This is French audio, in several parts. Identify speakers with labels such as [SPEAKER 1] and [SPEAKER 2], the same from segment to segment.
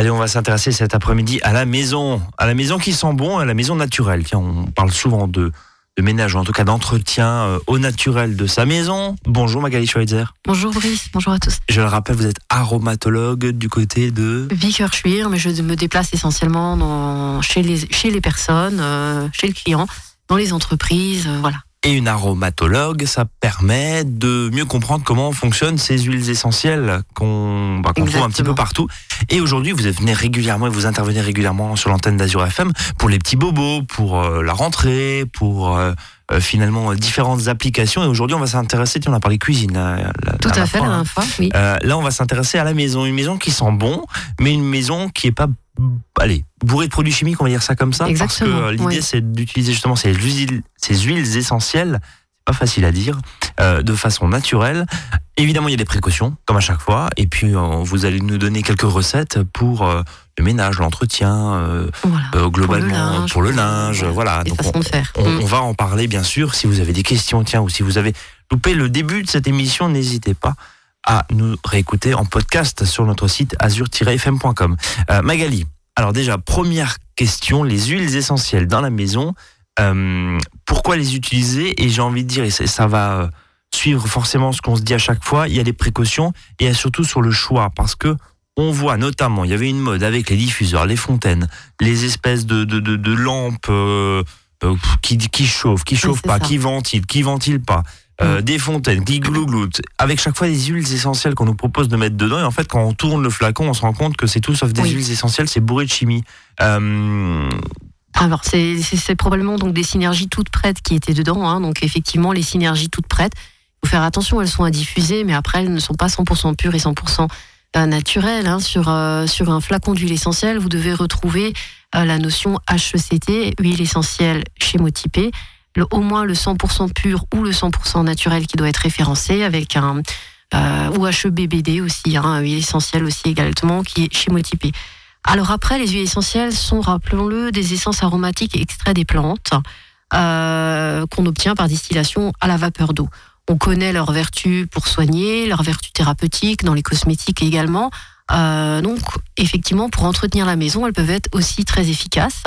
[SPEAKER 1] Allez, on va s'intéresser cet après-midi à la maison, à la maison qui sent bon, à la maison naturelle. Tiens, on parle souvent de, de ménage, ou en tout cas d'entretien euh, au naturel de sa maison. Bonjour Magali Schweitzer.
[SPEAKER 2] Bonjour Brice, bonjour à tous.
[SPEAKER 1] Je le rappelle, vous êtes aromatologue du côté de...
[SPEAKER 2] Vicker-Schwir, mais je me déplace essentiellement dans, chez, les, chez les personnes, euh, chez le client, dans les entreprises, euh, voilà.
[SPEAKER 1] Et une aromatologue, ça permet de mieux comprendre comment fonctionnent ces huiles essentielles qu'on bah, trouve un petit peu partout. Et aujourd'hui, vous venez régulièrement et vous intervenez régulièrement sur l'antenne d'Azur FM pour les petits bobos, pour euh, la rentrée, pour euh, euh, finalement euh, différentes applications. Et aujourd'hui, on va s'intéresser, tiens, on a parlé cuisine. la-
[SPEAKER 2] Tout à fait, la
[SPEAKER 1] hein.
[SPEAKER 2] dernière fois, oui.
[SPEAKER 1] Euh, là, on va s'intéresser à la maison. Une maison qui sent bon, mais une maison qui est pas, allez, bourrée de produits chimiques, on va dire ça comme ça.
[SPEAKER 2] Exactement,
[SPEAKER 1] Parce que euh, l'idée, c'est d'utiliser justement ces huiles, ces huiles essentielles. C'est pas facile à dire, euh, de façon naturelle. Évidemment, il y a des précautions, comme à chaque fois. Et puis, euh, vous allez nous donner quelques recettes pour euh, le ménage, l'entretien,
[SPEAKER 2] Voilà.
[SPEAKER 1] globalement
[SPEAKER 2] linge,
[SPEAKER 1] pour le linge. Voilà. Donc,
[SPEAKER 2] faire.
[SPEAKER 1] on,
[SPEAKER 2] Mm.
[SPEAKER 1] on va en parler bien sûr. Si vous avez des questions, tiens, ou si vous avez loupé le début de cette émission, n'hésitez pas à nous réécouter en podcast sur notre site azur-fm.com. Euh, Magali, alors déjà, première question, les huiles essentielles dans la maison, euh, pourquoi les utiliser Et j'ai envie de dire, et ça, ça va euh, suivre forcément ce qu'on se dit à chaque fois, il y a des précautions et il y a surtout sur le choix, parce que on voit notamment, il y avait une mode avec les diffuseurs, les fontaines, les espèces de, de, de, de lampes euh, qui, qui chauffent, qui chauffent pas,
[SPEAKER 2] ça.
[SPEAKER 1] qui ventilent, qui ventilent pas. Euh, Des fontaines qui glougloutent, avec chaque fois des huiles essentielles qu'on nous propose de mettre dedans. Et en fait, quand on tourne le flacon, on se rend compte que c'est tout sauf des
[SPEAKER 2] Oui.
[SPEAKER 1] huiles essentielles, c'est bourré de chimie. Euh,
[SPEAKER 2] Alors, c'est probablement donc des synergies toutes prêtes qui étaient dedans. hein. donc, effectivement, les synergies toutes prêtes, il faut faire attention, elles sont à diffuser, mais après, elles ne sont pas 100% pures et 100% euh, naturelles. hein. Sur, euh, sur un flacon d'huile essentielle, vous devez retrouver la notion HECT, huile essentielle chémotypée, au moins le 100% pur ou le 100% naturel qui doit être référencé avec un euh, ou HEBBD aussi, hein, huile essentielle aussi également qui est chémotypée. Alors après, les huiles essentielles sont, rappelons-le, des essences aromatiques extraits des plantes euh, qu'on obtient par distillation à la vapeur d'eau. On connaît leurs vertus pour soigner, leurs vertus thérapeutiques dans les cosmétiques également. Euh, donc, effectivement, pour entretenir la maison, elles peuvent être aussi très efficaces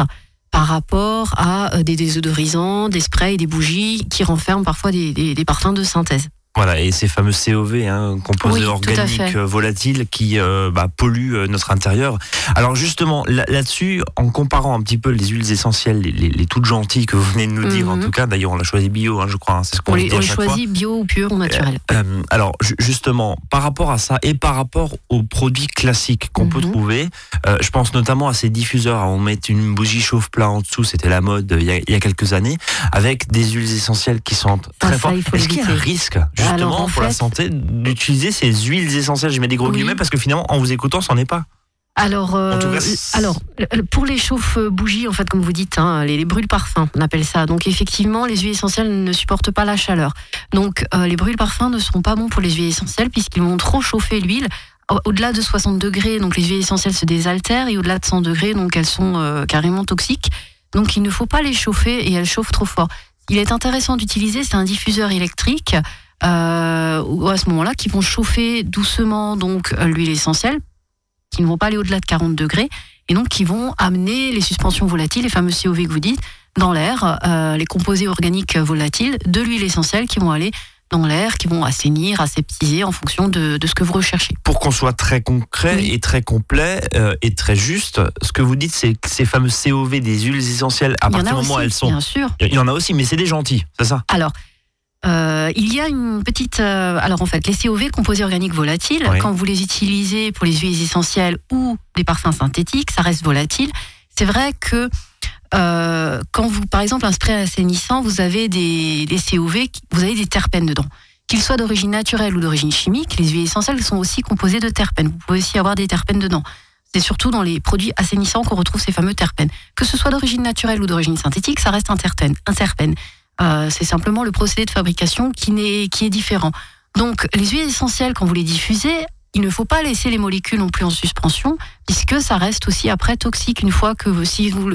[SPEAKER 2] par rapport à euh, des désodorisants, des sprays, des bougies qui renferment parfois des, des- des parfums de synthèse.
[SPEAKER 1] Voilà, et ces fameux COV, hein, composés
[SPEAKER 2] Oui,
[SPEAKER 1] organiques volatiles qui euh, bah, polluent euh, notre intérieur. Alors justement, là- là-dessus, en comparant un petit peu les huiles essentielles, les, les- les toutes gentilles que vous venez de nous dire, en
[SPEAKER 2] Mhm.
[SPEAKER 1] tout cas, d'ailleurs on l'a choisi bio, hein, je crois, hein, c'est ce qu'on
[SPEAKER 2] On
[SPEAKER 1] dit à
[SPEAKER 2] on
[SPEAKER 1] chaque fois.
[SPEAKER 2] choisit bio ou pur ou naturel.
[SPEAKER 1] Euh, alors ju- justement, par rapport à ça et par rapport aux produits classiques qu'on peut
[SPEAKER 2] Mhm.
[SPEAKER 1] trouver, je pense notamment à ces diffuseurs. On met une bougie chauffe-plat en dessous, c'était la mode il y, a, il y a quelques années, avec des huiles essentielles qui sentent
[SPEAKER 2] Ah,
[SPEAKER 1] très
[SPEAKER 2] ça,
[SPEAKER 1] fort.
[SPEAKER 2] il faut
[SPEAKER 1] Est-ce qu'il y a un risque justement
[SPEAKER 2] Alors,
[SPEAKER 1] pour la santé d'utiliser ces huiles essentielles Je mets des gros
[SPEAKER 2] Oui.
[SPEAKER 1] guillemets parce que finalement, en vous écoutant, c'en est pas.
[SPEAKER 2] Alors, euh,
[SPEAKER 1] cas,
[SPEAKER 2] alors, le- pour les chauffe-bougies, en fait, comme vous dites, hein, les, les brûle-parfums, on appelle ça. Donc, effectivement, les huiles essentielles ne supportent pas la chaleur. Donc, euh, les brûle-parfums ne seront pas bons pour les huiles essentielles puisqu'ils vont trop chauffer l'huile. Au- Au-delà de 60 degrés, donc les huiles essentielles se désaltèrent et au-delà de 100 degrés, donc elles sont euh, carrément toxiques. Donc, il ne faut pas les chauffer et elles chauffent trop fort. Il est intéressant d'utiliser, c'est un diffuseur électrique, euh, ou à ce moment-là, qui vont chauffer doucement donc euh, l'huile essentielle qui ne vont pas aller au-delà de 40 degrés et donc qui vont amener les suspensions volatiles, les fameux COV que vous dites, dans l'air, euh, les composés organiques volatiles de l'huile essentielle qui vont aller dans l'air, qui vont assainir, aseptiser en fonction de, de ce que vous recherchez.
[SPEAKER 1] Pour qu'on soit très concret
[SPEAKER 2] Oui.
[SPEAKER 1] et très complet euh, et très juste, ce que vous dites, c'est que ces fameux COV des huiles essentielles, à partir du moment où elles sont,
[SPEAKER 2] bien sûr.
[SPEAKER 1] il y en a aussi, mais c'est des gentils, c'est ça?
[SPEAKER 2] Alors, euh, il y a une petite. euh, alors, en fait, les COV, composés organiques volatiles,
[SPEAKER 1] Oui.
[SPEAKER 2] quand vous les utilisez pour les huiles essentielles ou des parfums synthétiques, ça reste volatile. C'est vrai que euh, quand vous, par exemple, un spray assainissant, vous avez des, des COV, vous avez des terpènes dedans. Qu'ils soient d'origine naturelle ou d'origine chimique, les huiles essentielles sont aussi composées de terpènes. Vous pouvez aussi avoir des terpènes dedans. C'est surtout dans les produits assainissants qu'on retrouve ces fameux terpènes. Que ce soit d'origine naturelle ou d'origine synthétique, ça reste un terpène. Un terpène. Euh, c'est simplement le procédé de fabrication qui, n'est- qui est différent. Donc, les huiles essentielles, quand vous les diffusez, il ne faut pas laisser les molécules non plus en suspension, puisque ça reste aussi après toxique une fois que si vous,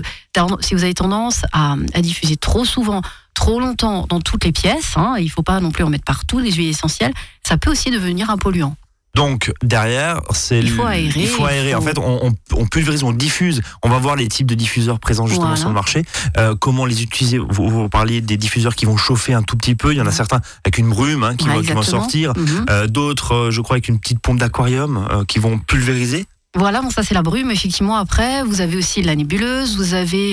[SPEAKER 2] si vous avez tendance à, à diffuser trop souvent, trop longtemps dans toutes les pièces, hein, il ne faut pas non plus en mettre partout des huiles essentielles, ça peut aussi devenir un polluant.
[SPEAKER 1] Donc derrière, c'est
[SPEAKER 2] Il faut aérer,
[SPEAKER 1] Il faut
[SPEAKER 2] il
[SPEAKER 1] aérer.
[SPEAKER 2] faut-
[SPEAKER 1] En fait, on, on, on pulvérise, on diffuse. On va voir les types de diffuseurs présents justement
[SPEAKER 2] Voilà.
[SPEAKER 1] sur le marché. Euh, comment les utiliser? Vous, vous parliez des diffuseurs qui vont chauffer un tout petit peu. Il y en a certains avec une brume hein, qui,
[SPEAKER 2] Ouais,
[SPEAKER 1] vont, qui vont
[SPEAKER 2] exactement.
[SPEAKER 1] sortir.
[SPEAKER 2] Mhm.
[SPEAKER 1] Euh, D'autres, euh, je crois, avec une petite pompe d'aquarium euh, qui vont pulvériser.
[SPEAKER 2] Voilà, bon ça c'est la brume. Effectivement, après vous avez aussi de la nébuleuse, vous avez.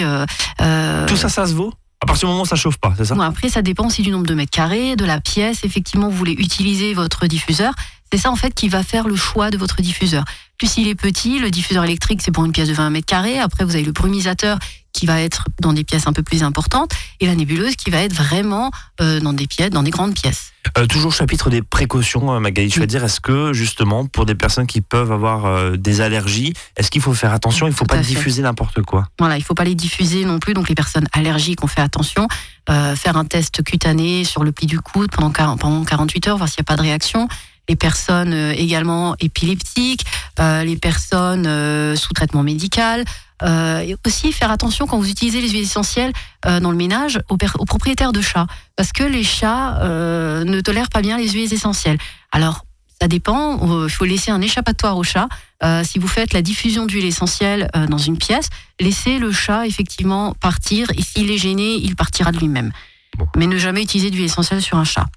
[SPEAKER 1] Tout ça, ça se vaut? À partir du moment où ça chauffe pas, c'est ça?
[SPEAKER 2] Bon, après, ça dépend aussi du nombre de mètres carrés, de la pièce. Effectivement, vous voulez utiliser votre diffuseur. C'est ça, en fait, qui va faire le choix de votre diffuseur. Plus il est petit, le diffuseur électrique, c'est pour une pièce de 20 mètres carrés. Après, vous avez le brumisateur qui va être dans des pièces un peu plus importantes et la nébuleuse qui va être vraiment euh, dans des pièces, dans des grandes pièces.
[SPEAKER 1] Euh, toujours chapitre des précautions, euh, Magali. Je veux dire, est-ce que justement, pour des personnes qui peuvent avoir euh, des allergies, est-ce qu'il faut faire attention? Il ne faut
[SPEAKER 2] Tout
[SPEAKER 1] pas diffuser n'importe quoi.
[SPEAKER 2] Voilà, il faut pas les diffuser non plus. Donc les personnes allergiques, on fait attention. Faire un test cutané sur le pli du coude pendant, 40 pendant 48 heures, voir s'il n'y a pas de réaction. Les personnes euh, également épileptiques, euh, les personnes euh, sous traitement médical. Et aussi faire attention quand vous utilisez les huiles essentielles dans le ménage aux, propriétaires de chats, parce que les chats ne tolèrent pas bien les huiles essentielles. Alors ça dépend. Il faut laisser un échappatoire au chat. Euh, si vous faites la diffusion d'huile essentielle euh, dans une pièce, laissez le chat effectivement partir. Et s'il est gêné, il partira de lui-même.
[SPEAKER 1] Bon.
[SPEAKER 2] Mais ne jamais utiliser d'huile essentielle sur un chat.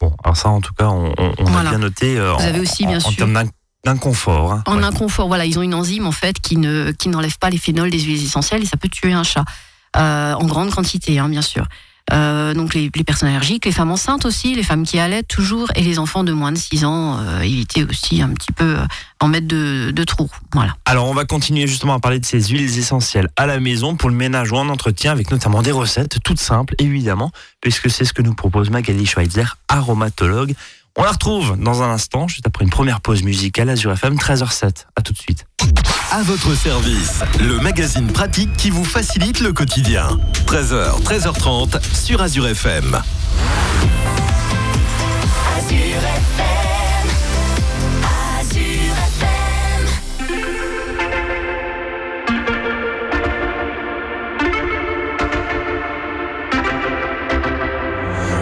[SPEAKER 1] Bon, alors ça, en tout cas, on, on- a bien noté. euh,
[SPEAKER 2] Vous
[SPEAKER 1] en-
[SPEAKER 2] avez aussi,
[SPEAKER 1] en,
[SPEAKER 2] bien
[SPEAKER 1] en
[SPEAKER 2] sûr-
[SPEAKER 1] termes d'in- d'inconfort. hein.
[SPEAKER 2] En
[SPEAKER 1] Ouais.
[SPEAKER 2] inconfort, voilà, ils ont une enzyme en fait qui ne qui n'enlève pas les phénols des huiles essentielles et ça peut tuer un chat Euh, en grande quantité, hein, bien sûr. Euh, donc les, personnes allergiques, les femmes enceintes aussi, les femmes qui allaitent toujours et les enfants de moins de 6 ans, euh, éviter aussi un petit peu euh, en mettre de, de trous. Voilà.
[SPEAKER 1] Alors, on va continuer justement à parler de ces huiles essentielles à la maison pour le ménage ou en entretien, avec notamment des recettes toutes simples, évidemment, puisque c'est ce que nous propose Magali Schweitzer, aromatologue. On la retrouve dans un instant, juste après une première pause musicale, Azure FM, 13h07. À tout de suite.
[SPEAKER 3] À votre service, le magazine pratique qui vous facilite le quotidien. 13h, 13h30 sur Azure FM.
[SPEAKER 4] Azure FM. Azure FM.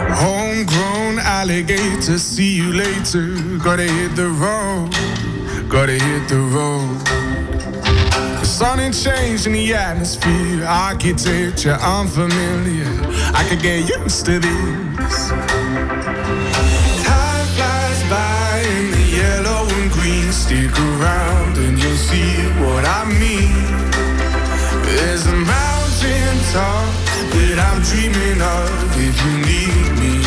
[SPEAKER 5] Homegrown alligator, see you later. Gotta hit the road, gotta hit the road. Sun ain't changing the atmosphere, architecture unfamiliar. I could get used to this. Time flies by in the yellow and green. Stick around and you'll see what I mean. There's a mountain top that I'm dreaming of. If you need me,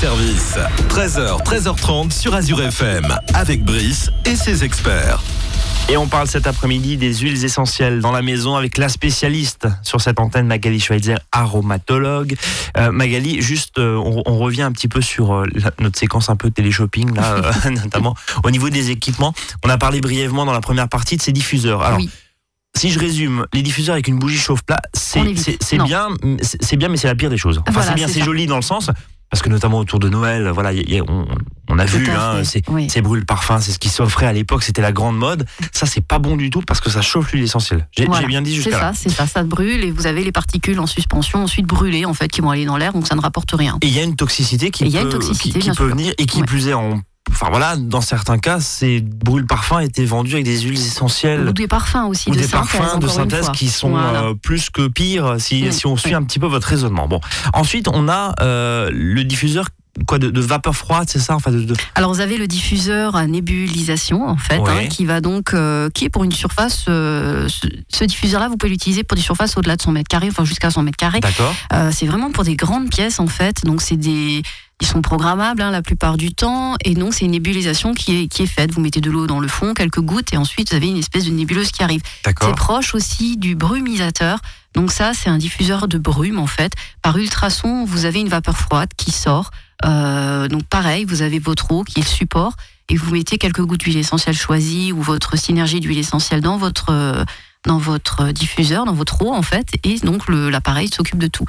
[SPEAKER 3] service. 13h, 13h30 sur Azure FM avec Brice et ses experts.
[SPEAKER 1] Et on parle cet après-midi des huiles essentielles dans la maison avec la spécialiste sur cette antenne, Magali Schweitzer, aromatologue. Euh, Magali, juste, euh, on, on revient un petit peu sur euh, la- notre séquence un peu télé-shopping, là, euh, notamment au niveau des équipements. On a parlé brièvement dans la première partie de ces diffuseurs. Alors,
[SPEAKER 2] Oui.
[SPEAKER 1] si je résume, les diffuseurs avec une bougie chauffe-plat, c'est bien, c'est bien, mais c'est la pire des choses. Enfin,
[SPEAKER 2] Voilà,
[SPEAKER 1] c'est bien,
[SPEAKER 2] c'est
[SPEAKER 1] joli dans le sens, parce que notamment autour de Noël, voilà, y y on, on a
[SPEAKER 2] Tout
[SPEAKER 1] vu, hein, c'est
[SPEAKER 2] Oui.
[SPEAKER 1] c'est brûle parfum, c'est ce qui s'offrait à l'époque, c'était la grande mode. Ça, c'est pas bon du tout parce que ça chauffe l'huile essentielle. J'ai
[SPEAKER 2] Voilà.
[SPEAKER 1] bien dit
[SPEAKER 2] C'est
[SPEAKER 1] jusqu'à là.
[SPEAKER 2] ça, c'est ça, ça brûle et vous avez les particules en suspension ensuite brûlées en fait qui vont aller dans l'air donc ça ne rapporte rien.
[SPEAKER 1] Et il y a une toxicité qui
[SPEAKER 2] Et
[SPEAKER 1] peut,
[SPEAKER 2] une toxicité,
[SPEAKER 1] qui, qui
[SPEAKER 2] bien
[SPEAKER 1] peut
[SPEAKER 2] sûr.
[SPEAKER 1] venir et qui
[SPEAKER 2] Ouais.
[SPEAKER 1] plus est en. Enfin voilà, dans certains cas, ces brûle parfums étaient vendus avec des huiles essentielles
[SPEAKER 2] Ou des parfums aussi
[SPEAKER 1] ou
[SPEAKER 2] de
[SPEAKER 1] des
[SPEAKER 2] synthèse.
[SPEAKER 1] parfums de synthèse qui sont
[SPEAKER 2] Voilà.
[SPEAKER 1] euh, plus que pires si,
[SPEAKER 2] Oui,
[SPEAKER 1] si on suit
[SPEAKER 2] oui.
[SPEAKER 1] un petit peu votre raisonnement. Bon, ensuite on a euh, le diffuseur quoi de, de vapeur froide, c'est ça enfin de, de-
[SPEAKER 2] Alors vous avez le diffuseur à nébulisation en fait, hein, qui va donc, euh, qui est pour une surface, euh, ce, ce diffuseur-là vous pouvez l'utiliser pour des surfaces au-delà de 100 mètres carrés, enfin jusqu'à 100 mètres carrés.
[SPEAKER 1] D'accord.
[SPEAKER 2] Euh, c'est vraiment pour des grandes pièces en fait, donc c'est des, ils sont programmables hein, la plupart du temps, et donc c'est une nébulisation qui est qui est faite. Vous mettez de l'eau dans le fond, quelques gouttes, et ensuite vous avez une espèce de nébuleuse qui arrive. C'est proche aussi du brumisateur. Donc ça, c'est un diffuseur de brume en fait. Par ultrason, vous avez une vapeur froide qui sort. Euh, donc pareil, vous avez votre eau qui est le support et vous mettez quelques gouttes d'huile essentielle choisie ou votre synergie d'huile essentielle dans votre euh, dans votre diffuseur, dans votre eau en fait, et donc l'appareil s'occupe de tout.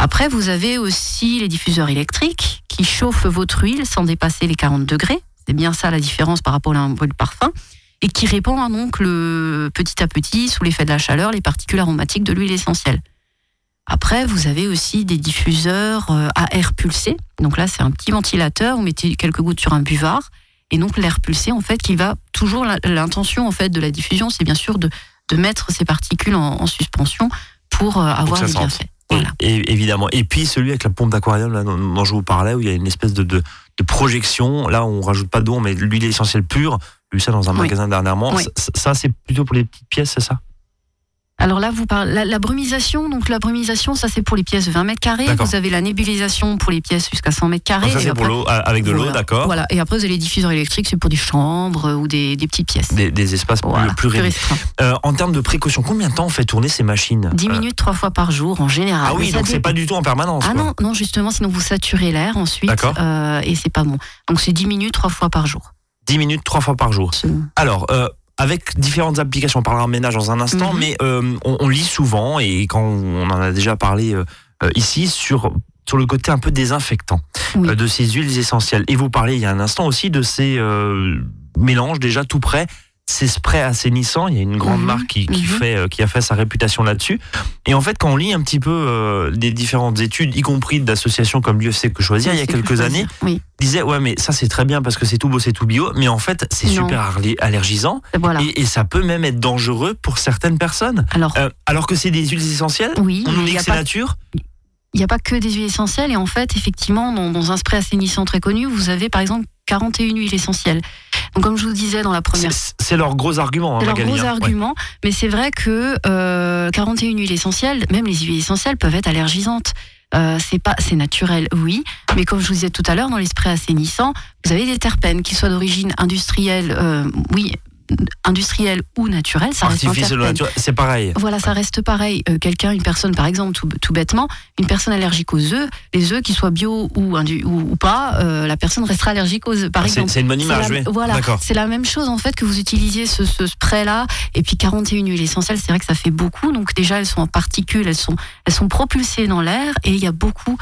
[SPEAKER 2] Après, vous avez aussi les diffuseurs électriques qui chauffent votre huile sans dépasser les 40 degrés. C'est bien ça la différence par rapport à un brûle parfum et qui répand hein, donc le, petit à petit, sous l'effet de la chaleur, les particules aromatiques de l'huile essentielle. Après, vous avez aussi des diffuseurs euh, à air pulsé. Donc là, c'est un petit ventilateur. Vous mettez quelques gouttes sur un buvard. Et donc, l'air pulsé, en fait, qui va toujours, l'intention, en fait, de la diffusion, c'est bien sûr de, de mettre ces particules en, en suspension pour euh, avoir
[SPEAKER 1] sente.
[SPEAKER 2] bienfaits. Voilà.
[SPEAKER 1] Et, évidemment. Et puis celui avec la pompe d'aquarium là, dont, je vous parlais, où il y a une espèce de, de, de projection. Là, on rajoute pas d'eau, de l'huile essentielle pure. J'ai vu ça dans un
[SPEAKER 2] Oui.
[SPEAKER 1] magasin dernièrement.
[SPEAKER 2] Oui.
[SPEAKER 1] Ça, ça, c'est plutôt pour les petites pièces, c'est ça?
[SPEAKER 2] Alors là, vous parlez la, la brumisation. Donc la brumisation, ça c'est pour les pièces de 20 mètres carrés. Vous avez la nébulisation pour les pièces jusqu'à 100 mètres carrés.
[SPEAKER 1] Ça, c'est pour l'eau, euh, avec de l'eau,
[SPEAKER 2] Voilà.
[SPEAKER 1] d'accord.
[SPEAKER 2] Voilà. Et après, vous avez les diffuseurs électriques, c'est pour des chambres euh, ou des, des petites pièces.
[SPEAKER 1] Des, des espaces plus-
[SPEAKER 2] Voilà,
[SPEAKER 1] plus, réduits.
[SPEAKER 2] restreint.
[SPEAKER 1] Euh, en termes de précaution, combien de temps on fait tourner ces machines
[SPEAKER 2] 10
[SPEAKER 1] Euh,
[SPEAKER 2] minutes trois fois par jour en général.
[SPEAKER 1] Ah oui,
[SPEAKER 2] Mais
[SPEAKER 1] donc c'est pas du tout en permanence.
[SPEAKER 2] Ah
[SPEAKER 1] quoi.
[SPEAKER 2] non, non, justement, sinon vous saturez l'air ensuite.
[SPEAKER 1] D'accord.
[SPEAKER 2] euh, et c'est pas bon. Donc c'est 10 minutes trois fois par jour.
[SPEAKER 1] 10 minutes, trois fois par jour. Alors, euh, avec différentes applications, on parlera en ménage dans un instant,
[SPEAKER 2] Mhm.
[SPEAKER 1] mais euh, on, on lit souvent, et quand on en a déjà parlé euh, euh, ici, sur, sur le côté un peu désinfectant
[SPEAKER 2] Oui.
[SPEAKER 1] euh, de ces huiles essentielles. Et vous parlez il y a un instant aussi de ces euh, mélanges déjà tout prêts, ces sprays assainissants. Il y a une grande
[SPEAKER 2] Mhm.
[SPEAKER 1] marque qui, qui
[SPEAKER 2] Mhm.
[SPEAKER 1] fait, euh, qui a fait sa réputation là-dessus. Et en fait, quand on lit un petit peu euh, des différentes études, y compris d'associations comme l'UFC que choisir, il y a quelques années.
[SPEAKER 2] Oui,
[SPEAKER 1] disait ouais mais ça c'est très bien parce que c'est tout beau c'est tout bio mais en fait c'est super allergisant
[SPEAKER 2] voilà.
[SPEAKER 1] et, et ça peut même être dangereux pour certaines personnes
[SPEAKER 2] Alors,
[SPEAKER 1] Euh, alors que c'est des huiles essentielles
[SPEAKER 2] oui,
[SPEAKER 1] on nous dit que c'est nature
[SPEAKER 2] Il n'y a pas que des huiles essentielles et en fait, effectivement, dans, dans un spray assainissant très connu, vous avez par exemple 41 huiles essentielles. Donc, comme je vous disais dans la première
[SPEAKER 1] c'est leur gros argument hein,
[SPEAKER 2] C'est leur gros
[SPEAKER 1] hein. Ouais.
[SPEAKER 2] argument, mais c'est vrai que euh, 41 huiles essentielles, même les huiles essentielles peuvent être allergisantes. Euh, c'est pas, c'est naturel, oui, mais comme je vous disais tout à l'heure, dans les sprays assainissants, vous avez des terpènes, qu'ils soient d'origine industrielle, euh, oui, industrielle ou naturelle, ça reste
[SPEAKER 1] artificiel naturel c'est pareil
[SPEAKER 2] Voilà, ça reste pareil. Euh, Quelqu'un, une personne, par exemple, tout, tout bêtement, une personne allergique aux œufs, les œufs, qu'ils soient bio ou, indu- ou, ou pas, euh, la personne restera allergique aux œufs, par
[SPEAKER 1] Ah,
[SPEAKER 2] exemple.
[SPEAKER 1] c'est une bonne image
[SPEAKER 2] la-
[SPEAKER 1] oui
[SPEAKER 2] Voilà, c'est la même chose en fait que vous utilisiez ce, ce spray-là et puis 41 huiles essentielles, c'est vrai que ça fait beaucoup. Donc déjà elles sont en particules, elles sont elles sont propulsées dans l'air et il y a beaucoup,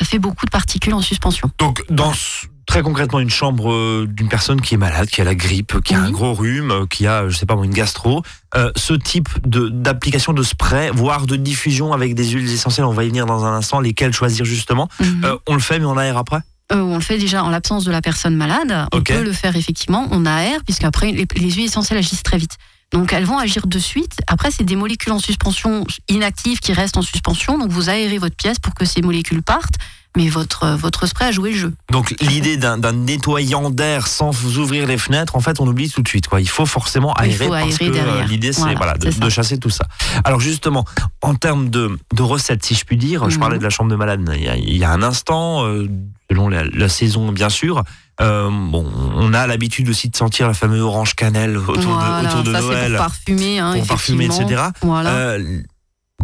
[SPEAKER 2] ça fait beaucoup de particules en suspension.
[SPEAKER 1] donc dans ce- très concrètement une chambre euh, d'une personne qui est malade qui a la grippe qui a un gros rhume euh, qui a je sais pas moi, une gastro euh, ce type d'application de spray voire de diffusion avec des huiles essentielles on va y venir dans un instant lesquelles choisir justement
[SPEAKER 2] Mhm.
[SPEAKER 1] Euh, on le fait mais on aère après?
[SPEAKER 2] Euh, on le fait déjà en l'absence de la personne malade. On peut le faire effectivement. On aère puisqu'après les, les huiles essentielles agissent très vite. Donc elles vont agir de suite. Après c'est des molécules en suspension inactives qui restent en suspension. Donc vous aérez votre pièce pour que ces molécules partent. Mais votre, votre spray a joué le jeu.
[SPEAKER 1] Donc l'idée d'un nettoyant d'air sans vous ouvrir les fenêtres, en fait, on oublie tout de suite. Quoi. Il faut forcément aérer
[SPEAKER 2] faut
[SPEAKER 1] parce
[SPEAKER 2] aérer
[SPEAKER 1] que euh,
[SPEAKER 2] derrière.
[SPEAKER 1] l'idée, c'est
[SPEAKER 2] Voilà,
[SPEAKER 1] voilà, de, chasser tout ça. Alors justement, en termes de, de recettes, si je puis dire, je
[SPEAKER 2] Mhm.
[SPEAKER 1] parlais de la chambre de malade il y a, il y a un instant, euh, selon la, la saison bien sûr. Euh, bon, on a l'habitude aussi de sentir la fameuse orange cannelle autour
[SPEAKER 2] Voilà,
[SPEAKER 1] de, autour de
[SPEAKER 2] ça c'est
[SPEAKER 1] Noël,
[SPEAKER 2] pour parfumer, hein,
[SPEAKER 1] pour parfumer, etc.
[SPEAKER 2] Voilà.
[SPEAKER 1] Euh,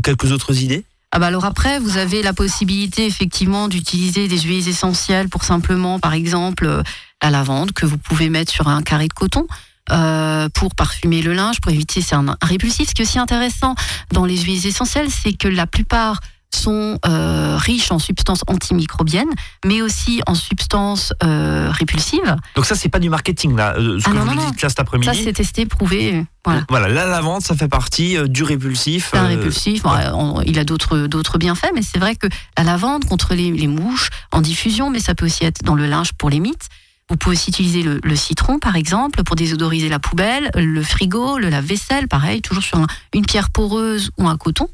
[SPEAKER 1] quelques autres idées?
[SPEAKER 2] Ah bah alors après, vous avez la possibilité effectivement d'utiliser des huiles essentielles pour simplement, par exemple, euh, la lavande que vous pouvez mettre sur un carré de coton. euh, pour parfumer le linge, pour éviter c'est un, un répulsif. Ce qui est aussi intéressant dans les huiles essentielles, c'est que la plupart sont euh, riches en substances antimicrobiennes, mais aussi en substances euh, répulsives.
[SPEAKER 1] Donc ça, c'est pas du marketing là. euh, Ce
[SPEAKER 2] Ah
[SPEAKER 1] que
[SPEAKER 2] non,
[SPEAKER 1] vous
[SPEAKER 2] non,
[SPEAKER 1] dites là cet
[SPEAKER 2] Ça,
[SPEAKER 1] après-midi.
[SPEAKER 2] c'est testé, prouvé. Voilà.
[SPEAKER 1] Voilà, la lavande, ça fait partie euh, du répulsif.
[SPEAKER 2] Un répulsif. Bon, on- il a d'autres d'autres bienfaits, mais c'est vrai que la lavande contre les, les mouches en diffusion, mais ça peut aussi être dans le linge pour les mites. Vous pouvez aussi utiliser le, le citron, par exemple, pour désodoriser la poubelle, le frigo, le lave-vaisselle, pareil, toujours sur un- une pierre poreuse ou un coton.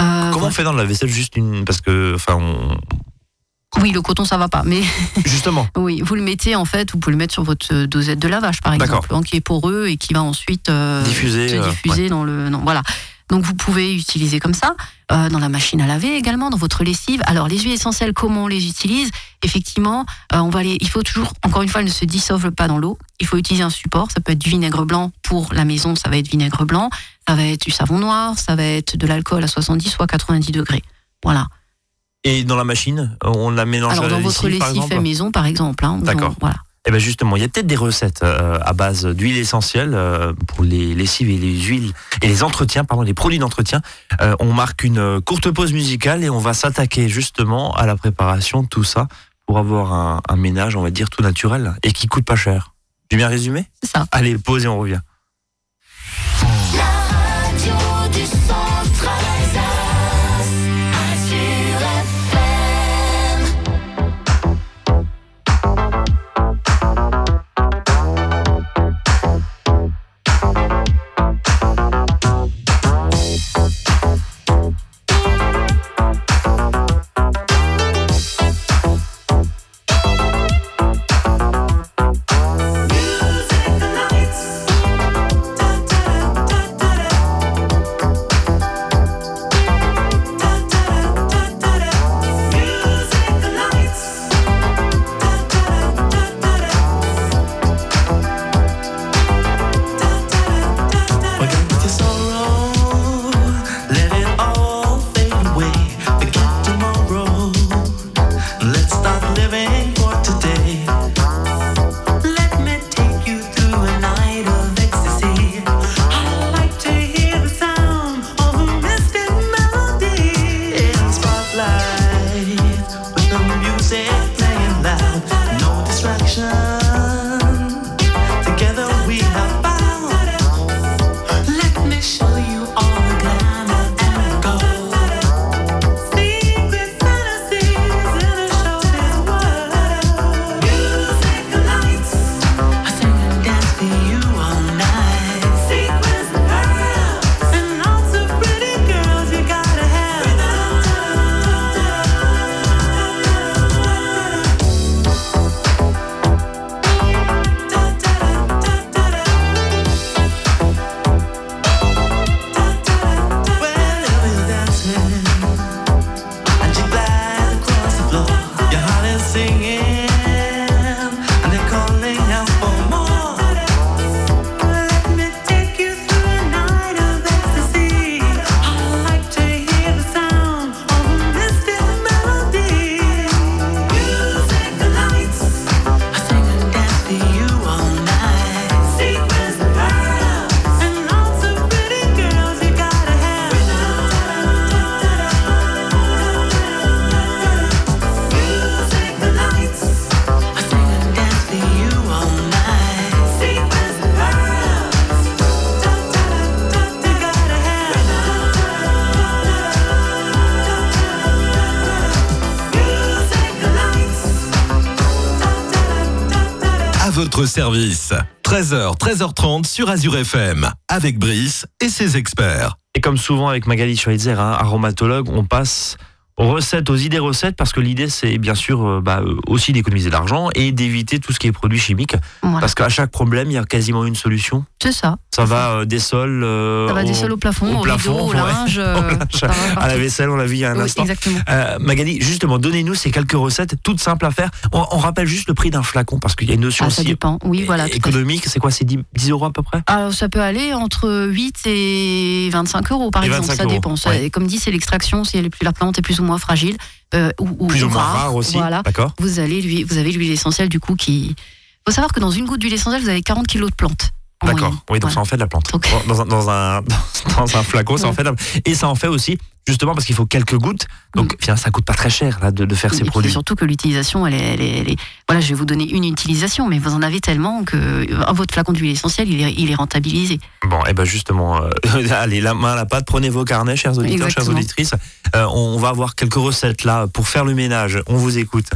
[SPEAKER 2] Euh,
[SPEAKER 1] Comment on fait dans la vaisselle juste une parce que enfin on-
[SPEAKER 2] Oui, le coton, ça va pas, mais
[SPEAKER 1] justement.
[SPEAKER 2] Oui, vous le mettez en fait, vous pouvez le mettre sur votre euh, dosette de lavage, par exemple, hein, qui est poreux et qui va ensuite euh,
[SPEAKER 1] diffuser
[SPEAKER 2] se diffuser dans le non, voilà. Donc vous pouvez utiliser comme ça euh, dans la machine à laver également dans votre lessive. Alors les huiles essentielles comment on les utilise? Effectivement euh, on va les il faut toujours encore une fois elles ne se dissolvent pas dans l'eau. Il faut utiliser un support. Ça peut être du vinaigre blanc pour la maison ça va être vinaigre blanc. Ça va être du savon noir ça va être de l'alcool à 70 ou à 90 degrés. Voilà.
[SPEAKER 1] Et dans la machine on la mélange
[SPEAKER 2] alors
[SPEAKER 1] à la
[SPEAKER 2] dans votre
[SPEAKER 1] lessive, par
[SPEAKER 2] lessive
[SPEAKER 1] exemple?
[SPEAKER 2] fait maison par exemple hein,
[SPEAKER 1] D'accord.
[SPEAKER 2] voilà
[SPEAKER 1] Eh ben justement, il y a peut-être des recettes euh, à base d'huile essentielle euh, pour les lessives et les huiles et les entretiens, pardon, les produits d'entretien. Euh, on marque une courte pause musicale et on va s'attaquer justement à la préparation de tout ça pour avoir un, un ménage, on va dire, tout naturel et qui coûte pas cher. J'ai bien résumé
[SPEAKER 2] c'est ça
[SPEAKER 1] Allez, pause et on revient.
[SPEAKER 4] La radio du centre
[SPEAKER 3] Votre service. 13h, 13h30 sur Azure FM. Avec Brice et ses experts.
[SPEAKER 1] Et comme souvent avec Magali Schweitzer, hein, aromatologue, on passe recettes, aux idées recettes, parce que l'idée c'est bien sûr euh, bah, euh, aussi d'économiser de l'argent et d'éviter tout ce qui est produits chimiques.
[SPEAKER 2] Voilà.
[SPEAKER 1] Parce qu'à chaque problème, il y a quasiment une solution.
[SPEAKER 2] C'est ça.
[SPEAKER 1] Ça va euh, des sols. euh,
[SPEAKER 2] Ça va des sols au plafond,
[SPEAKER 1] au plafond,
[SPEAKER 2] rideau, au
[SPEAKER 1] ouais.
[SPEAKER 2] linge.
[SPEAKER 1] Au à la vaisselle, on l'a vu il y a un
[SPEAKER 2] Oui,
[SPEAKER 1] instant.
[SPEAKER 2] exactement.
[SPEAKER 1] Euh, Magali, justement, donnez-nous ces quelques recettes toutes simples à faire. On, on rappelle juste le prix d'un flacon parce qu'il y a une notion
[SPEAKER 2] Ah, ça dépend. Oui, voilà.
[SPEAKER 1] économique. C'est quoi C'est 10, 10 euros à peu près?
[SPEAKER 2] Alors, ça peut aller entre 8 et 25 euros, par
[SPEAKER 1] Et
[SPEAKER 2] exemple.
[SPEAKER 1] 25
[SPEAKER 2] Ça
[SPEAKER 1] euros,
[SPEAKER 2] dépend. Ça-
[SPEAKER 1] ouais.
[SPEAKER 2] et Comme dit, c'est l'extraction. Si elle est plus, la plante est plus ou moins fragile, euh, ou,
[SPEAKER 1] Plus ou moins
[SPEAKER 2] rare,
[SPEAKER 1] rare aussi.
[SPEAKER 2] Voilà.
[SPEAKER 1] D'accord
[SPEAKER 2] Vous, allez lui, vous avez l'huile essentielle, du coup, qui. Il faut savoir que dans une goutte d'huile essentielle, vous avez 40 kilos de plantes.
[SPEAKER 1] D'accord. Oui, donc ça en fait de la plante.
[SPEAKER 2] Donc-
[SPEAKER 1] Dans, un, dans, un, dans un flacon, ça en fait de la Et ça en fait aussi, justement, parce qu'il faut quelques gouttes. Donc, finalement, ça coûte pas très cher là, de, de faire
[SPEAKER 2] Et
[SPEAKER 1] ces
[SPEAKER 2] puis,
[SPEAKER 1] produits.
[SPEAKER 2] surtout que l'utilisation, elle est, elle, est, elle est- Voilà, je vais vous donner une utilisation, mais vous en avez tellement que euh, votre flacon d'huile essentielle, il est, il est rentabilisé.
[SPEAKER 1] Bon, et ben justement, euh, allez, la main à la pâte, prenez vos carnets, chers auditeurs, chères auditrices. Euh, on va avoir quelques recettes là pour faire le ménage. On vous écoute.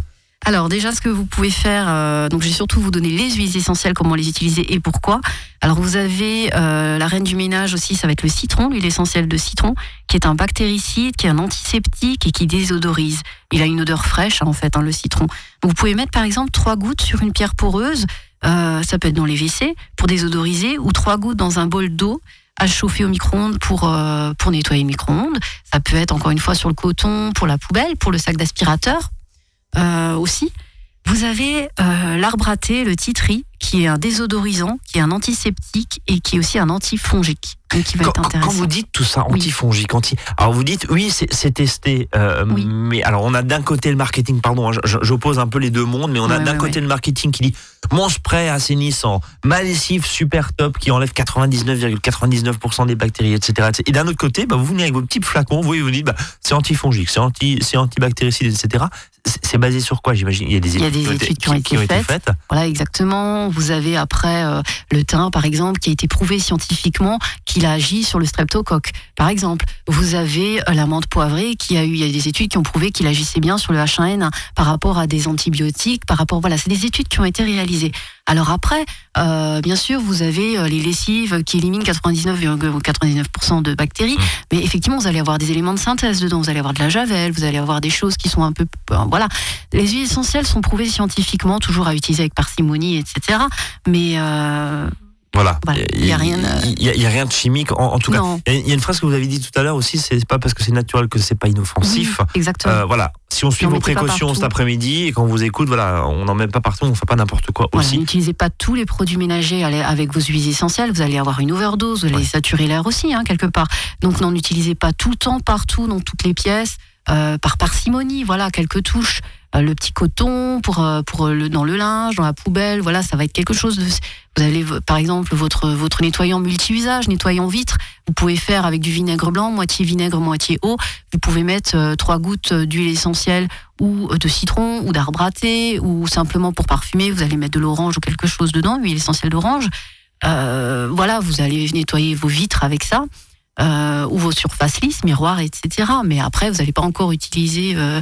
[SPEAKER 2] Alors déjà, ce que vous pouvez faire, euh, donc je vais surtout vous donner les huiles essentielles, comment les utiliser et pourquoi. Alors vous avez euh, la reine du ménage aussi, ça va être le citron, l'huile essentielle de citron, qui est un bactéricide, qui est un antiseptique et qui désodorise. Il a une odeur fraîche hein, en fait, hein, le citron. Vous pouvez mettre par exemple trois gouttes sur une pierre poreuse, euh, ça peut être dans les WC pour désodoriser, ou trois gouttes dans un bol d'eau à chauffer au micro-ondes pour, pour nettoyer le micro-ondes. Ça peut être encore une fois sur le coton, pour la poubelle, pour le sac d'aspirateur aussi. Vous avez euh, l'arbre à le titri, qui est un désodorisant, qui est un antiseptique et qui est aussi un antifongique, donc qui va
[SPEAKER 1] Quand,
[SPEAKER 2] être
[SPEAKER 1] quand
[SPEAKER 2] intéressant.
[SPEAKER 1] vous dites tout ça,
[SPEAKER 2] Oui.
[SPEAKER 1] antifongique, anti. Alors vous dites, oui, c'est testé. euh,
[SPEAKER 2] Oui.
[SPEAKER 1] Mais alors, on a d'un côté le marketing, pardon, hein, j'oppose un peu les deux mondes, mais on a
[SPEAKER 2] Ouais,
[SPEAKER 1] d'un
[SPEAKER 2] ouais,
[SPEAKER 1] côté le marketing qui dit mon spray assainissant, ma lessive super top qui enlève 99,99% des bactéries, etc. etc. Et d'un autre côté, bah, vous venez avec vos petits flacons, vous, vous dites, bah, c'est antifongique, c'est anti, antibactéricide, etc. C'est basé sur quoi, j'imagine? Il y a des
[SPEAKER 2] Il y a des études qui ont été faites. Voilà, exactement. Vous avez après euh, le thym, par exemple, qui a été prouvé scientifiquement qu'il agit sur le streptocoque. Par exemple, vous avez euh, la menthe poivrée qui a eu, il y a des études qui ont prouvé qu'il agissait bien sur le H1N1 par rapport à des antibiotiques, par rapport, voilà, c'est des études qui ont été réalisées. Alors après, euh, bien sûr, vous avez euh, les lessives qui éliminent 99,99% de bactéries, mais effectivement, vous allez avoir des éléments de synthèse dedans. Vous allez avoir de la javel, vous allez avoir des choses qui sont un peu, euh, voilà. Les huiles essentielles sont prouvées scientifiquement, toujours à utiliser avec parcimonie, etc. Mais euh,
[SPEAKER 1] Voilà.
[SPEAKER 2] Voilà, il y a rien, euh,
[SPEAKER 1] y a, il y a rien de chimique, en, en tout cas. Il y a- il y a une phrase que vous avez dit tout à l'heure aussi, c'est pas parce que c'est naturel que c'est pas inoffensif.
[SPEAKER 2] Oui, exactement.
[SPEAKER 1] Euh, voilà, si on suit vos précautions cet après-midi et qu'on vous écoute, voilà, on n'en met pas partout, on fait pas n'importe quoi
[SPEAKER 2] Voilà,
[SPEAKER 1] aussi.
[SPEAKER 2] N'utilisez pas tous les produits ménagers avec vos huiles essentielles, vous allez avoir une overdose, vous allez saturer l'air aussi, hein, quelque part. Donc n'en utilisez pas tout le temps, partout, dans toutes les pièces, euh, par parcimonie, voilà, quelques touches. Euh, le petit coton pour, euh, pour le, dans le linge, dans la poubelle, voilà, ça va être quelque chose de. Vous avez par exemple votre, votre nettoyant multi-usage, nettoyant vitre, vous pouvez faire avec du vinaigre blanc, moitié vinaigre, moitié eau. Vous pouvez mettre euh, trois gouttes euh, d'huile essentielle ou euh, de citron ou d'arbre à thé ou simplement pour parfumer, vous allez mettre de l'orange ou quelque chose dedans, huile essentielle d'orange. Euh, voilà, vous allez nettoyer vos vitres avec ça. euh, ou vos surfaces lisses, miroirs, etc. Mais après, vous n'allez pas encore utiliser. euh,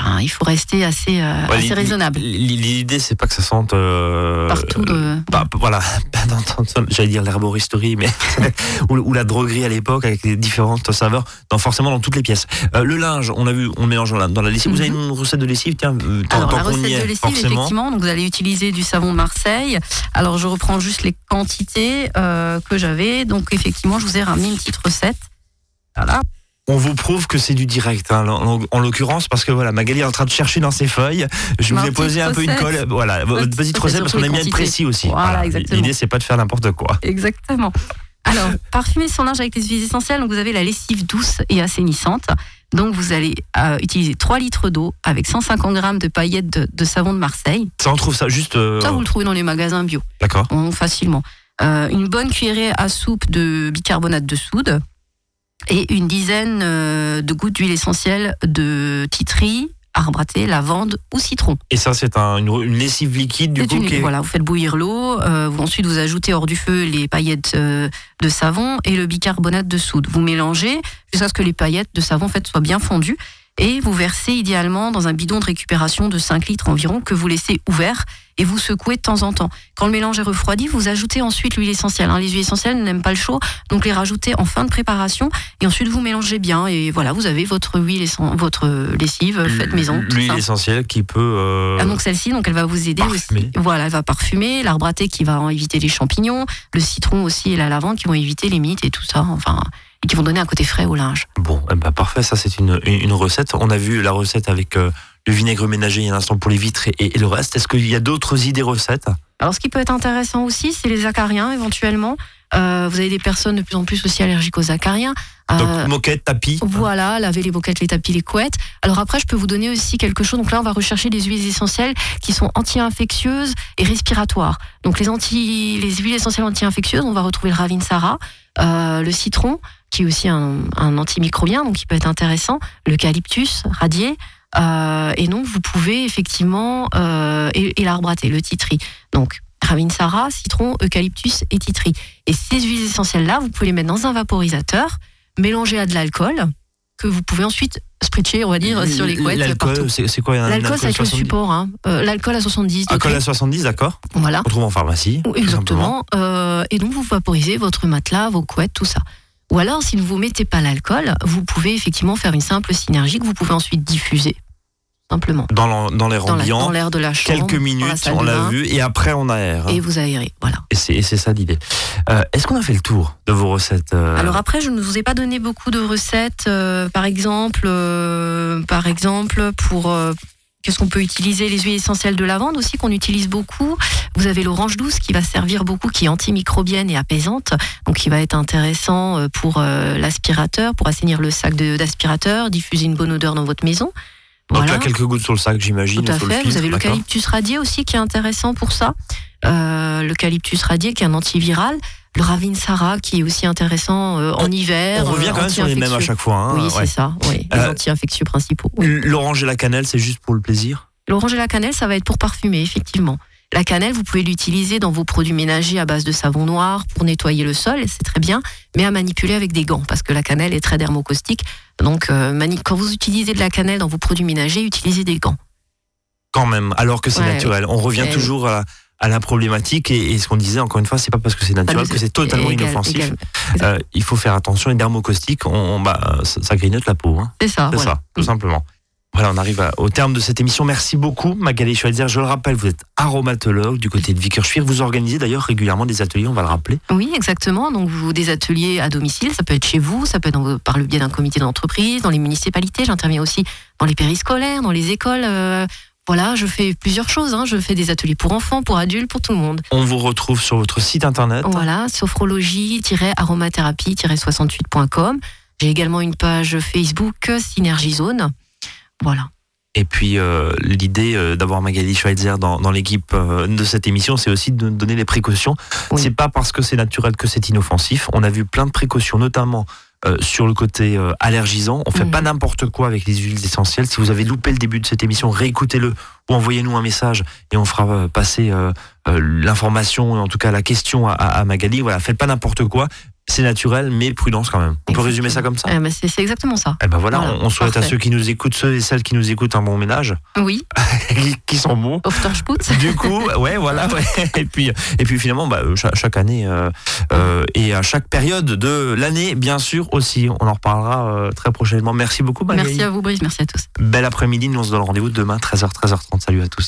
[SPEAKER 2] enfin, il faut rester assez, euh,
[SPEAKER 1] Ouais,
[SPEAKER 2] assez
[SPEAKER 1] l'i-
[SPEAKER 2] raisonnable.
[SPEAKER 1] l'i- L'idée, c'est pas que ça sente. euh,
[SPEAKER 2] Partout. De...
[SPEAKER 1] bah, voilà, pas dans- dans- j'allais dire l'herboristerie, mais ou, ou la droguerie à l'époque avec les différentes saveurs, dans, forcément dans toutes les pièces. Euh, le linge, on a vu, on mélange dans la, dans la lessive. Vous avez une recette de lessive, tiens,
[SPEAKER 2] Alors la recette
[SPEAKER 1] est,
[SPEAKER 2] de lessive,
[SPEAKER 1] forcément.
[SPEAKER 2] effectivement, donc vous allez utiliser du savon de Marseille. Alors je reprends juste les quantités que j'avais. Donc effectivement, je vous ai ramené une petite recette. Voilà.
[SPEAKER 1] On vous prouve que c'est du direct, hein, en, en l'occurrence, parce que voilà, Magali est en train de chercher dans ses feuilles. Je vous ai posé un peu une colle. Voilà, votre
[SPEAKER 2] Petite recette
[SPEAKER 1] parce qu'on aime bien être précis aussi.
[SPEAKER 2] Voilà, exactement.
[SPEAKER 1] L'idée, c'est pas de faire n'importe quoi.
[SPEAKER 2] Exactement. Alors, parfumer son linge avec les huiles essentielles, donc vous avez la lessive douce et assainissante. Donc vous allez euh, utiliser 3 litres d'eau avec 150 grammes de paillettes de, de savon de Marseille.
[SPEAKER 1] Ça, on trouve ça juste. euh,
[SPEAKER 2] Ça, vous le trouvez dans les magasins bio.
[SPEAKER 1] D'accord.
[SPEAKER 2] Facilement. Euh, une bonne cuillerée à soupe de bicarbonate de soude et une dizaine euh, de gouttes d'huile essentielle de titri, arbre à thé, lavande ou citron.
[SPEAKER 1] Et ça, c'est un- une, une lessive liquide, du coup.
[SPEAKER 2] une-
[SPEAKER 1] qui est-
[SPEAKER 2] Voilà, vous faites bouillir l'eau, euh, vous- ensuite vous ajoutez hors du feu les paillettes euh, de savon et le bicarbonate de soude. Vous mélangez jusqu'à ce que les paillettes de savon en fait, soient bien fondues. Et vous versez idéalement dans un bidon de récupération de 5 litres environ que vous laissez ouvert et vous secouez de temps en temps. Quand le mélange est refroidi, vous ajoutez ensuite l'huile essentielle. hein. Les huiles essentielles n'aiment pas le chaud, donc les rajoutez en fin de préparation et ensuite vous mélangez bien et voilà, vous avez votre huile, essen- votre lessive faite maison.
[SPEAKER 1] L'huile essentielle qui peut. euh,
[SPEAKER 2] Ah, donc celle-ci, donc elle va vous aider
[SPEAKER 1] Parfumer.
[SPEAKER 2] aussi. Voilà, elle va parfumer. L'arbre à thé qui va éviter les champignons, le citron aussi et la lavande qui vont éviter les mites et tout ça. Enfin, et qui vont donner un côté frais au linge.
[SPEAKER 1] Bon, eh ben, parfait, ça c'est une, une recette. On a vu la recette avec euh, le vinaigre ménager il y a un instant pour les vitres et, et le reste. Est-ce qu'il y a d'autres idées recettes?
[SPEAKER 2] Alors, ce qui peut être intéressant aussi, c'est les acariens éventuellement. Euh, vous avez des personnes de plus en plus aussi allergiques aux acariens.
[SPEAKER 1] Donc
[SPEAKER 2] Euh,
[SPEAKER 1] moquette, tapis.
[SPEAKER 2] Voilà, laver les moquettes, les tapis, les couettes. Alors après, je peux vous donner aussi quelque chose. Donc là, on va rechercher des huiles essentielles qui sont anti-infectieuses et respiratoires. Donc les, anti, les huiles essentielles anti-infectieuses, on va retrouver le Ravinsara, euh, le citron, qui est aussi un, un antimicrobien, donc qui peut être intéressant, l'eucalyptus radié. Euh, et donc, vous pouvez effectivement... euh, et, et l'arbre à thé, le titri. Donc, Ravinsara, citron, eucalyptus et titri. Et ces huiles essentielles-là, vous pouvez les mettre dans un vaporisateur, mélanger à de l'alcool, que vous pouvez ensuite spritcher, on va dire, sur les couettes.
[SPEAKER 1] L'alcool, c'est quoi
[SPEAKER 2] L'alcool, c'est avec le
[SPEAKER 1] 70?
[SPEAKER 2] support. Hein. Euh, L'alcool à 70
[SPEAKER 1] Alcool à 70, d'accord.
[SPEAKER 2] Voilà.
[SPEAKER 1] On trouve en pharmacie.
[SPEAKER 2] Exactement. Euh, et donc, vous vaporisez votre matelas, vos couettes, tout ça. Ou alors, si ne vous mettez pas l'alcool, vous pouvez effectivement faire une simple synergie que vous pouvez ensuite diffuser. Simplement.
[SPEAKER 1] Dans dans l'air ambiant,
[SPEAKER 2] dans l'air de la chambre.
[SPEAKER 1] quelques
[SPEAKER 2] la
[SPEAKER 1] minutes, on l'a vu, et après on aère. hein.
[SPEAKER 2] Et vous aérez. Voilà.
[SPEAKER 1] Et c'est ça l'idée. Euh, Est-ce qu'on a fait le tour de vos recettes euh,
[SPEAKER 2] Alors après, je ne vous ai pas donné beaucoup de recettes. euh, par exemple, par exemple, pour qu'est-ce qu'on peut utiliser Les huiles essentielles de lavande aussi qu'on utilise beaucoup. Vous avez l'orange douce qui va servir beaucoup, qui est antimicrobienne et apaisante, donc qui va être intéressant euh, pour euh, l'aspirateur, pour assainir le sac d'aspirateur, diffuser une bonne odeur dans votre maison.
[SPEAKER 1] Donc
[SPEAKER 2] Voilà.
[SPEAKER 1] là, quelques gouttes sur le sac, j'imagine.
[SPEAKER 2] Tout à fait. Vous avez l'eucalyptus radié aussi qui est intéressant pour ça. Euh, l'eucalyptus radié qui est un antiviral. Le ravinsara qui est aussi intéressant euh, en hiver.
[SPEAKER 1] On revient
[SPEAKER 2] euh,
[SPEAKER 1] quand même sur les mêmes à chaque fois. hein,
[SPEAKER 2] Oui,
[SPEAKER 1] ouais.
[SPEAKER 2] c'est ça. Oui, les anti-infectieux principaux. oui.
[SPEAKER 1] L'orange et la cannelle, c'est juste pour le plaisir?
[SPEAKER 2] L'orange et la cannelle, ça va être pour parfumer, effectivement. La cannelle, vous pouvez l'utiliser dans vos produits ménagers à base de savon noir pour nettoyer le sol, c'est très bien, mais à manipuler avec des gants, parce que la cannelle est très dermocaustique. Donc, euh, quand vous utilisez de la cannelle dans vos produits ménagers, utilisez des gants.
[SPEAKER 1] Quand même, alors que c'est
[SPEAKER 2] Ouais,
[SPEAKER 1] naturel. On revient toujours à, à la problématique et, et ce qu'on disait encore une fois, c'est pas parce que c'est naturel
[SPEAKER 2] Ah,
[SPEAKER 1] que c'est totalement
[SPEAKER 2] Égal-
[SPEAKER 1] inoffensif.
[SPEAKER 2] égal-
[SPEAKER 1] Euh, il faut faire attention. Et dermocaustique, on, on- bah, ça, ça grignote la peau. Hein.
[SPEAKER 2] C'est ça,
[SPEAKER 1] C'est
[SPEAKER 2] voilà.
[SPEAKER 1] ça, tout simplement. Voilà, on arrive à- au terme de cette émission. Merci beaucoup, Magali Schweitzer. Je le rappelle, vous êtes aromatologue du côté de Vickerschwir. Vous organisez d'ailleurs régulièrement des ateliers, on va le rappeler.
[SPEAKER 2] Oui, exactement. Donc, vous, des ateliers à domicile, ça peut être chez vous, ça peut être dans par le biais d'un comité d'entreprise, dans les municipalités. J'interviens aussi dans les périscolaires, dans les écoles. euh, voilà, je fais plusieurs choses. hein. Je fais des ateliers pour enfants, pour adultes, pour tout le monde.
[SPEAKER 1] On vous retrouve sur votre site internet.
[SPEAKER 2] Voilà, sophrologie-aromathérapie-68.com. J'ai également une page Facebook, Synergie Zone. Voilà.
[SPEAKER 1] Et puis euh, l'idée euh, d'avoir Magali Schweitzer dans, dans l'équipe euh, de cette émission, c'est aussi de donner les précautions.
[SPEAKER 2] Oui.
[SPEAKER 1] C'est pas parce que c'est naturel que c'est inoffensif. On a vu plein de précautions, notamment euh, sur le côté euh, allergisant. On fait
[SPEAKER 2] Mhm.
[SPEAKER 1] pas n'importe quoi avec les huiles essentielles. Si vous avez loupé le début de cette émission, réécoutez-le ou envoyez-nous un message et on fera euh, passer euh, l'information, en tout cas la question à Magali. Voilà, faites pas n'importe quoi. C'est naturel, mais prudence quand même. On peut résumer ça comme ça.
[SPEAKER 2] Eh ben, c'est c'est exactement ça.
[SPEAKER 1] Eh ben voilà,
[SPEAKER 2] Voilà,
[SPEAKER 1] on- on souhaite à ceux qui nous écoutent, ceux et celles qui nous écoutent, un bon ménage,
[SPEAKER 2] Oui,
[SPEAKER 1] qui- qui sont bons. Du coup, ouais, voilà, ouais. Et puis, et puis finalement, bah, cha- chaque, année euh, euh, et à chaque période de l'année, bien sûr aussi. On en reparlera euh, très prochainement. Merci beaucoup, Magali.
[SPEAKER 2] Merci à vous, Brice. Merci à tous.
[SPEAKER 1] Bel après-midi. Nous on se donne rendez-vous demain, 13h, 13h30. Salut à tous.